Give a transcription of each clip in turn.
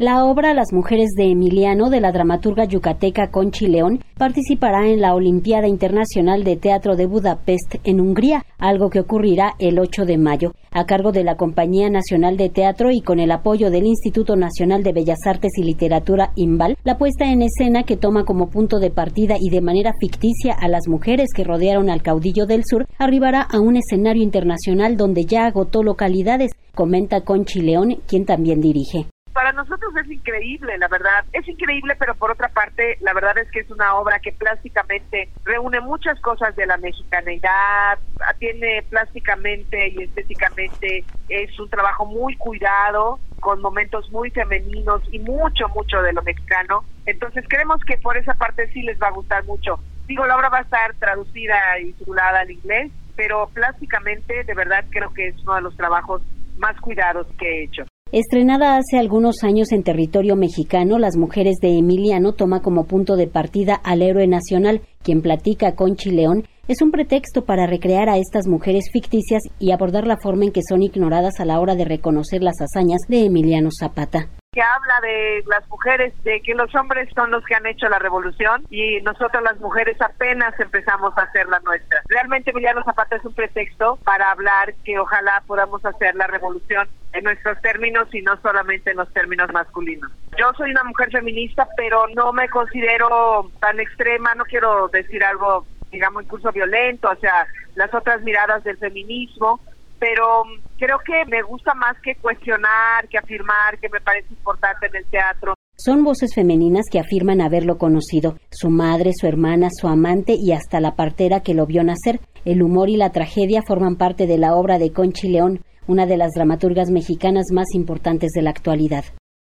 La obra Las mujeres de Emiliano de la dramaturga yucateca Conchi León participará en la Olimpiada Internacional de Teatro de Budapest en Hungría, algo que ocurrirá el 8 de mayo, a cargo de la Compañía Nacional de Teatro y con el apoyo del Instituto Nacional de Bellas Artes y Literatura IMBAL, la puesta en escena que toma como punto de partida y de manera ficticia a las mujeres que rodearon al caudillo del sur arribará a un escenario internacional donde ya agotó localidades, comenta Conchi León, quien también dirige para nosotros es increíble, la verdad. Es increíble, pero por otra parte, la verdad es que es una obra que plásticamente reúne muchas cosas de la mexicanidad, tiene plásticamente y estéticamente, es un trabajo muy cuidado, con momentos muy femeninos y mucho, mucho de lo mexicano. Entonces creemos que por esa parte sí les va a gustar mucho. Digo, la obra va a estar traducida y titulada al inglés, pero plásticamente de verdad creo que es uno de los trabajos más cuidados que he hecho. Estrenada hace algunos años en territorio mexicano, Las Mujeres de Emiliano toma como punto de partida al héroe nacional, quien platica con Chileón, es un pretexto para recrear a estas mujeres ficticias y abordar la forma en que son ignoradas a la hora de reconocer las hazañas de Emiliano Zapata que habla de las mujeres, de que los hombres son los que han hecho la revolución y nosotros las mujeres apenas empezamos a hacer la nuestra. Realmente Emiliano Zapata es un pretexto para hablar que ojalá podamos hacer la revolución en nuestros términos y no solamente en los términos masculinos. Yo soy una mujer feminista, pero no me considero tan extrema, no quiero decir algo, digamos, incluso violento, o sea, las otras miradas del feminismo, pero creo que me gusta más que cuestionar, que afirmar, que me parece importante en el teatro. Son voces femeninas que afirman haberlo conocido, su madre, su hermana, su amante y hasta la partera que lo vio nacer. El humor y la tragedia forman parte de la obra de Conchi León, una de las dramaturgas mexicanas más importantes de la actualidad.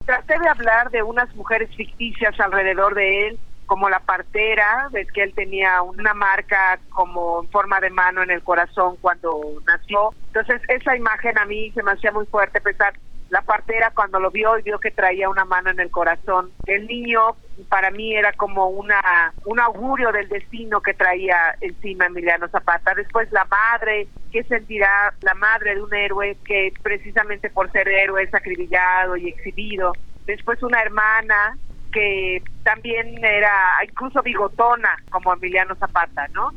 Traté de hablar de unas mujeres ficticias alrededor de él, como la partera, ves que él tenía una marca como en forma de mano en el corazón cuando nació. Entonces esa imagen a mí se me hacía muy fuerte pensar, la partera cuando lo vio y vio que traía una mano en el corazón. El niño para mí era como una un augurio del destino que traía encima Emiliano Zapata. Después la madre, ¿qué sentirá la madre de un héroe que precisamente por ser héroe es acribillado y exhibido? Después una hermana que también era incluso bigotona como Emiliano Zapata, ¿no?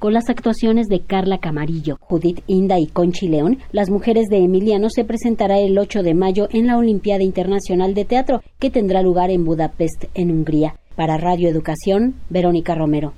Con las actuaciones de Carla Camarillo, Judith Inda y Conchi León, Las Mujeres de Emiliano se presentará el 8 de mayo en la Olimpiada Internacional de Teatro, que tendrá lugar en Budapest, en Hungría. Para Radio Educación, Verónica Romero.